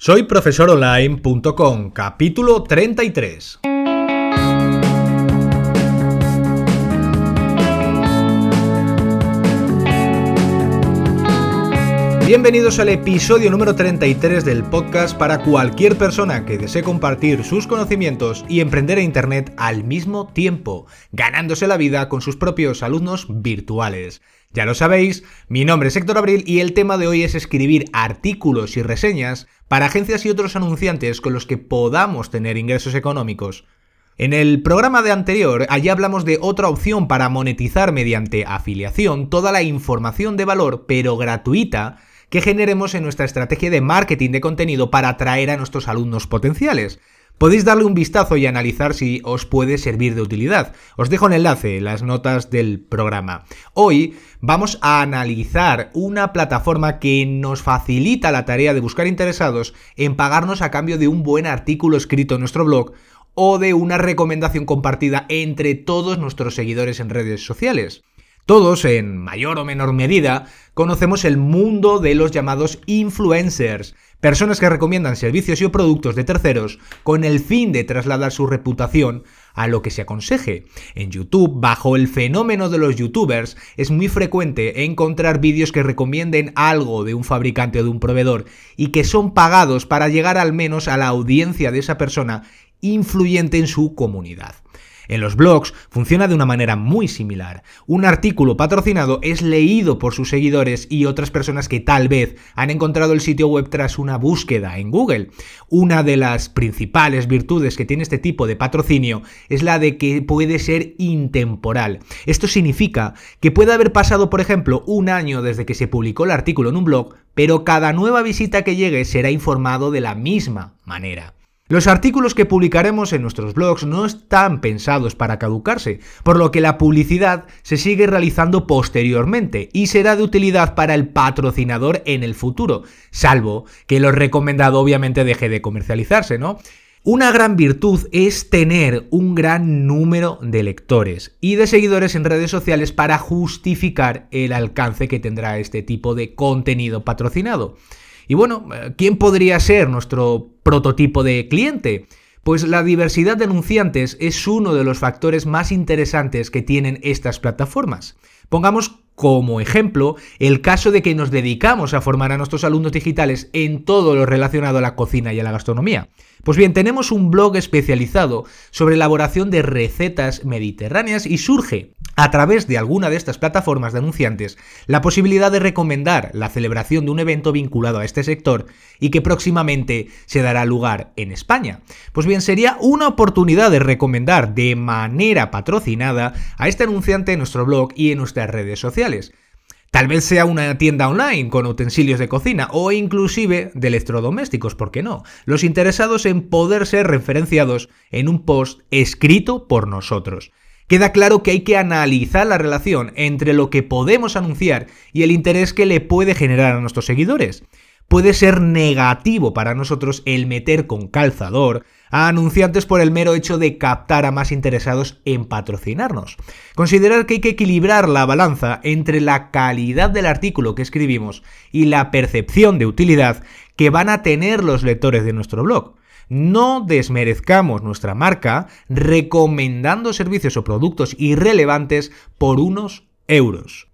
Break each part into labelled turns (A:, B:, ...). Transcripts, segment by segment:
A: Soy profesoronline.com, capítulo 33. Bienvenidos al episodio número 33 del podcast para cualquier persona que desee compartir sus conocimientos y emprender en Internet al mismo tiempo, ganándose la vida con sus propios alumnos virtuales. Ya lo sabéis, mi nombre es Héctor Abril y el tema de hoy es escribir artículos y reseñas para agencias y otros anunciantes con los que podamos tener ingresos económicos. En el programa de anterior, allí hablamos de otra opción para monetizar mediante afiliación toda la información de valor, pero gratuita, que generemos en nuestra estrategia de marketing de contenido para atraer a nuestros alumnos potenciales. Podéis darle un vistazo y analizar si os puede servir de utilidad. Os dejo el enlace en las notas del programa. Hoy vamos a analizar una plataforma que nos facilita la tarea de buscar interesados en pagarnos a cambio de un buen artículo escrito en nuestro blog o de una recomendación compartida entre todos nuestros seguidores en redes sociales. Todos, en mayor o menor medida, conocemos el mundo de los llamados influencers, personas que recomiendan servicios y productos de terceros con el fin de trasladar su reputación a lo que se aconseje. En YouTube, bajo el fenómeno de los youtubers, es muy frecuente encontrar vídeos que recomienden algo de un fabricante o de un proveedor y que son pagados para llegar al menos a la audiencia de esa persona influyente en su comunidad. En los blogs funciona de una manera muy similar. Un artículo patrocinado es leído por sus seguidores y otras personas que tal vez han encontrado el sitio web tras una búsqueda en Google. Una de las principales virtudes que tiene este tipo de patrocinio es la de que puede ser intemporal. Esto significa que puede haber pasado, por ejemplo, un año desde que se publicó el artículo en un blog, pero cada nueva visita que llegue será informado de la misma manera. Los artículos que publicaremos en nuestros blogs no están pensados para caducarse, por lo que la publicidad se sigue realizando posteriormente y será de utilidad para el patrocinador en el futuro, salvo que lo recomendado obviamente deje de comercializarse, ¿no? Una gran virtud es tener un gran número de lectores y de seguidores en redes sociales para justificar el alcance que tendrá este tipo de contenido patrocinado. Y bueno, ¿quién podría ser nuestro prototipo de cliente? Pues la diversidad de anunciantes es uno de los factores más interesantes que tienen estas plataformas. Pongamos como ejemplo el caso de que nos dedicamos a formar a nuestros alumnos digitales en todo lo relacionado a la cocina y a la gastronomía. Pues bien, tenemos un blog especializado sobre elaboración de recetas mediterráneas y surge a través de alguna de estas plataformas de anunciantes la posibilidad de recomendar la celebración de un evento vinculado a este sector y que próximamente se dará lugar en España. Pues bien, sería una oportunidad de recomendar de manera patrocinada a este anunciante en nuestro blog y en nuestras redes sociales. Tal vez sea una tienda online con utensilios de cocina o inclusive de electrodomésticos, ¿por qué no? Los interesados en poder ser referenciados en un post escrito por nosotros. Queda claro que hay que analizar la relación entre lo que podemos anunciar y el interés que le puede generar a nuestros seguidores. Puede ser negativo para nosotros el meter con calzador a anunciantes por el mero hecho de captar a más interesados en patrocinarnos. Considerar que hay que equilibrar la balanza entre la calidad del artículo que escribimos y la percepción de utilidad que van a tener los lectores de nuestro blog. No desmerezcamos nuestra marca recomendando servicios o productos irrelevantes por unos euros.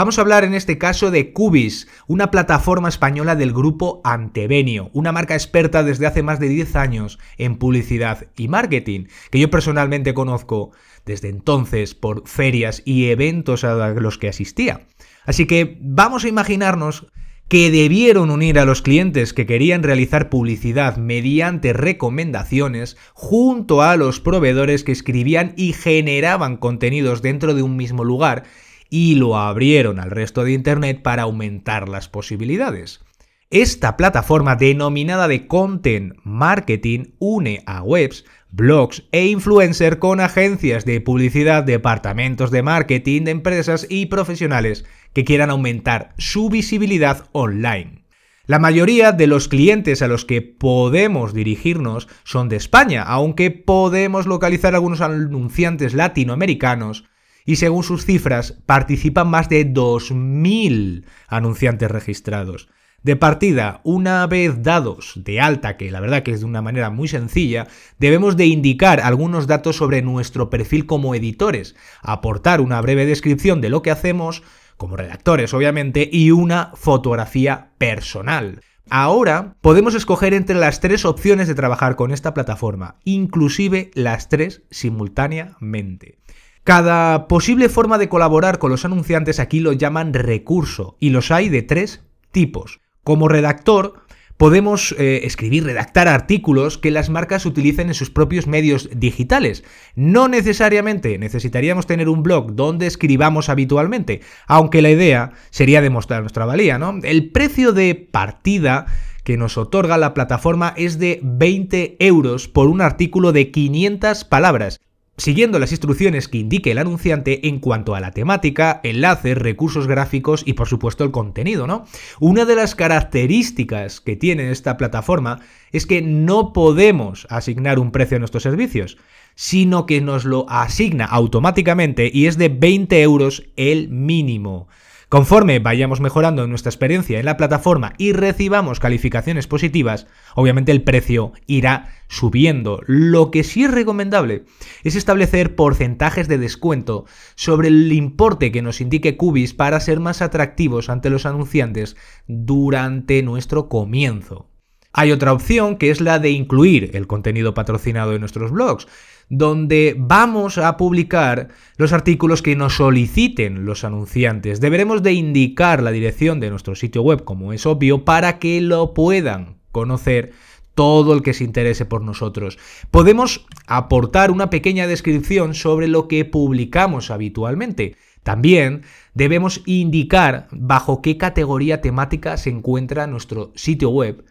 A: Vamos a hablar en este caso de Cubis, una plataforma española del grupo Antevenio, una marca experta desde hace más de 10 años en publicidad y marketing, que yo personalmente conozco desde entonces por ferias y eventos a los que asistía. Así que vamos a imaginarnos que debieron unir a los clientes que querían realizar publicidad mediante recomendaciones junto a los proveedores que escribían y generaban contenidos dentro de un mismo lugar y lo abrieron al resto de Internet para aumentar las posibilidades. Esta plataforma denominada de Content Marketing une a webs, blogs e influencers con agencias de publicidad, departamentos de marketing de empresas y profesionales que quieran aumentar su visibilidad online. La mayoría de los clientes a los que podemos dirigirnos son de España, aunque podemos localizar algunos anunciantes latinoamericanos y según sus cifras participan más de 2.000 anunciantes registrados. De partida, una vez dados de alta, que la verdad que es de una manera muy sencilla, debemos de indicar algunos datos sobre nuestro perfil como editores, aportar una breve descripción de lo que hacemos, como redactores obviamente, y una fotografía personal. Ahora podemos escoger entre las tres opciones de trabajar con esta plataforma, inclusive las tres simultáneamente. Cada posible forma de colaborar con los anunciantes aquí lo llaman recurso y los hay de tres tipos. Como redactor, podemos eh, escribir, redactar artículos que las marcas utilicen en sus propios medios digitales. No necesariamente necesitaríamos tener un blog donde escribamos habitualmente, aunque la idea sería demostrar nuestra valía, ¿no? El precio de partida que nos otorga la plataforma es de 20 euros por un artículo de 500 palabras siguiendo las instrucciones que indique el anunciante en cuanto a la temática, enlaces, recursos gráficos y por supuesto el contenido, ¿no? Una de las características que tiene esta plataforma es que no podemos asignar un precio a nuestros servicios, sino que nos lo asigna automáticamente y es de 20 euros el mínimo. Conforme vayamos mejorando nuestra experiencia en la plataforma y recibamos calificaciones positivas, obviamente el precio irá subiendo. Lo que sí es recomendable es establecer porcentajes de descuento sobre el importe que nos indique Cubis para ser más atractivos ante los anunciantes durante nuestro comienzo. Hay otra opción que es la de incluir el contenido patrocinado en nuestros blogs donde vamos a publicar los artículos que nos soliciten los anunciantes. Deberemos de indicar la dirección de nuestro sitio web, como es obvio, para que lo puedan conocer todo el que se interese por nosotros. Podemos aportar una pequeña descripción sobre lo que publicamos habitualmente. También debemos indicar bajo qué categoría temática se encuentra nuestro sitio web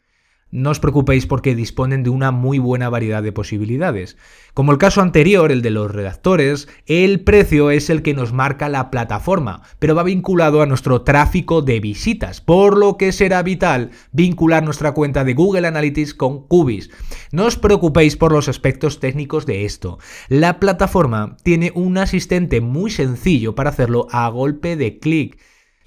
A: no os preocupéis porque disponen de una muy buena variedad de posibilidades. Como el caso anterior, el de los redactores, el precio es el que nos marca la plataforma, pero va vinculado a nuestro tráfico de visitas, por lo que será vital vincular nuestra cuenta de Google Analytics con Cubis. No os preocupéis por los aspectos técnicos de esto. La plataforma tiene un asistente muy sencillo para hacerlo a golpe de clic.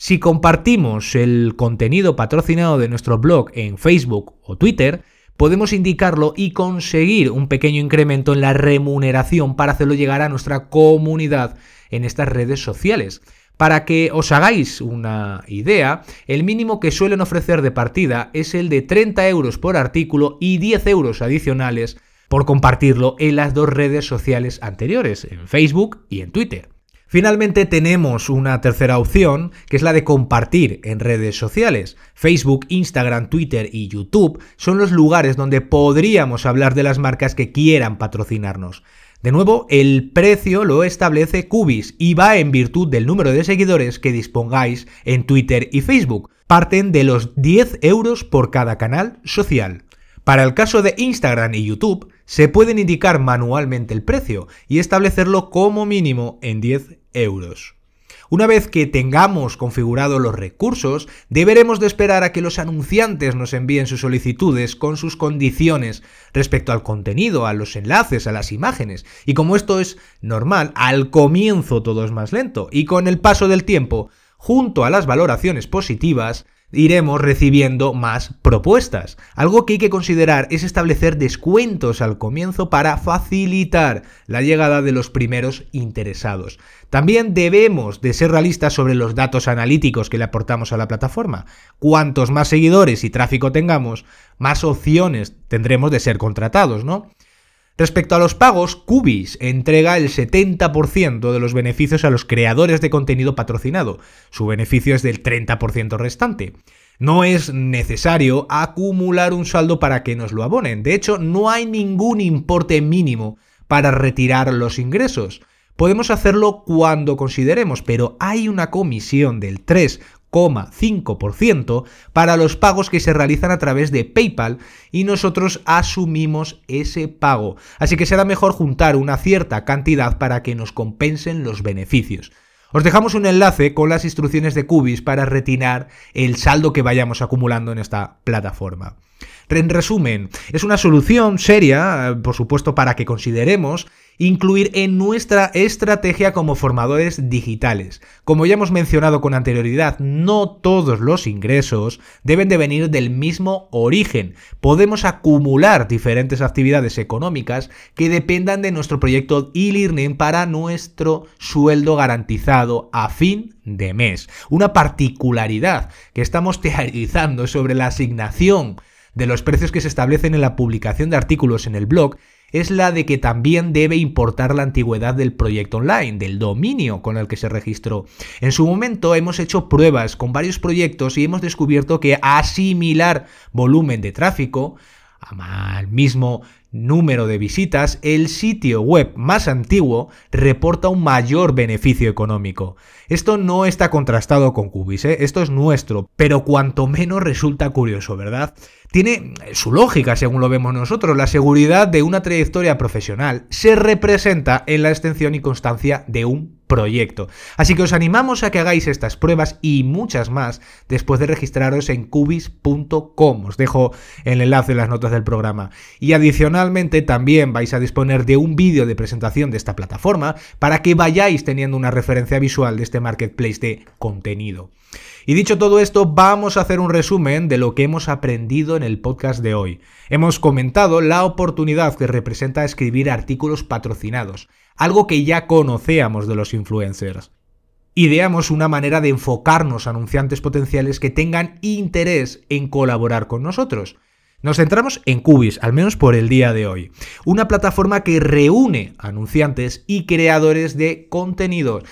A: Si compartimos el contenido patrocinado de nuestro blog en Facebook o Twitter, podemos indicarlo y conseguir un pequeño incremento en la remuneración para hacerlo llegar a nuestra comunidad en estas redes sociales. Para que os hagáis una idea, el mínimo que suelen ofrecer de partida es el de 30 euros por artículo y 10 euros adicionales por compartirlo en las dos redes sociales anteriores, en Facebook y en Twitter. Finalmente tenemos una tercera opción, que es la de compartir en redes sociales. Facebook, Instagram, Twitter y YouTube son los lugares donde podríamos hablar de las marcas que quieran patrocinarnos. De nuevo, el precio lo establece Cubis y va en virtud del número de seguidores que dispongáis en Twitter y Facebook. Parten de los 10 euros por cada canal social. Para el caso de Instagram y YouTube, se pueden indicar manualmente el precio y establecerlo como mínimo en 10 euros. Una vez que tengamos configurados los recursos, deberemos de esperar a que los anunciantes nos envíen sus solicitudes con sus condiciones respecto al contenido, a los enlaces, a las imágenes. Y como esto es normal, al comienzo todo es más lento y con el paso del tiempo, junto a las valoraciones positivas, iremos recibiendo más propuestas. Algo que hay que considerar es establecer descuentos al comienzo para facilitar la llegada de los primeros interesados. También debemos de ser realistas sobre los datos analíticos que le aportamos a la plataforma. Cuantos más seguidores y tráfico tengamos, más opciones tendremos de ser contratados, ¿no? Respecto a los pagos, Cubis entrega el 70% de los beneficios a los creadores de contenido patrocinado. Su beneficio es del 30% restante. No es necesario acumular un saldo para que nos lo abonen. De hecho, no hay ningún importe mínimo para retirar los ingresos. Podemos hacerlo cuando consideremos, pero hay una comisión del 3 5% para los pagos que se realizan a través de PayPal y nosotros asumimos ese pago. Así que será mejor juntar una cierta cantidad para que nos compensen los beneficios. Os dejamos un enlace con las instrucciones de Cubis para retirar el saldo que vayamos acumulando en esta plataforma. En resumen, es una solución seria, eh, por supuesto, para que consideremos incluir en nuestra estrategia como formadores digitales. Como ya hemos mencionado con anterioridad, no todos los ingresos deben de venir del mismo origen. Podemos acumular diferentes actividades económicas que dependan de nuestro proyecto e-learning para nuestro sueldo garantizado a fin de mes. Una particularidad que estamos teorizando sobre la asignación de los precios que se establecen en la publicación de artículos en el blog es la de que también debe importar la antigüedad del proyecto online, del dominio con el que se registró. En su momento hemos hecho pruebas con varios proyectos y hemos descubierto que asimilar volumen de tráfico al mismo número de visitas, el sitio web más antiguo reporta un mayor beneficio económico. Esto no está contrastado con Cubis, ¿eh? esto es nuestro, pero cuanto menos resulta curioso, ¿verdad? Tiene su lógica según lo vemos nosotros. La seguridad de una trayectoria profesional se representa en la extensión y constancia de un proyecto. Así que os animamos a que hagáis estas pruebas y muchas más después de registraros en cubis.com. Os dejo el enlace en las notas del programa. Y adicionalmente también vais a disponer de un vídeo de presentación de esta plataforma para que vayáis teniendo una referencia visual de este marketplace de contenido. Y dicho todo esto, vamos a hacer un resumen de lo que hemos aprendido en el podcast de hoy. Hemos comentado la oportunidad que representa escribir artículos patrocinados, algo que ya conocíamos de los influencers. Ideamos una manera de enfocarnos a anunciantes potenciales que tengan interés en colaborar con nosotros. Nos centramos en Cubis, al menos por el día de hoy. Una plataforma que reúne anunciantes y creadores de contenidos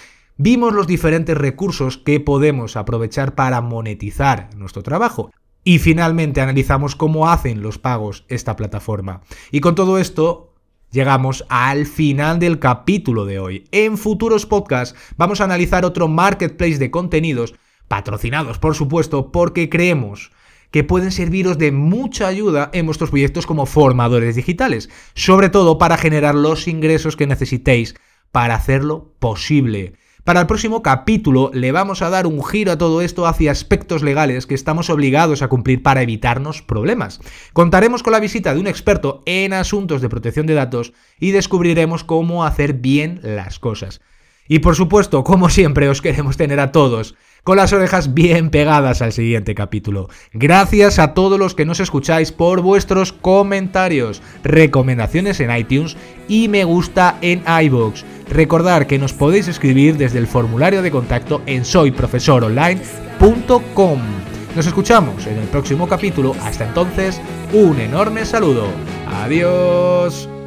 A: vimos los diferentes recursos que podemos aprovechar para monetizar nuestro trabajo. Y finalmente analizamos cómo hacen los pagos esta plataforma. Y con todo esto llegamos al final del capítulo de hoy. En futuros podcasts vamos a analizar otro marketplace de contenidos, patrocinados por supuesto, porque creemos que pueden serviros de mucha ayuda en vuestros proyectos como formadores digitales, sobre todo para generar los ingresos que necesitéis para hacerlo posible. Para el próximo capítulo le vamos a dar un giro a todo esto hacia aspectos legales que estamos obligados a cumplir para evitarnos problemas. Contaremos con la visita de un experto en asuntos de protección de datos y descubriremos cómo hacer bien las cosas. Y por supuesto, como siempre, os queremos tener a todos con las orejas bien pegadas al siguiente capítulo. Gracias a todos los que nos escucháis por vuestros comentarios, recomendaciones en iTunes y me gusta en iVoox. Recordar que nos podéis escribir desde el formulario de contacto en soyprofesoronline.com. Nos escuchamos en el próximo capítulo. Hasta entonces, un enorme saludo. Adiós.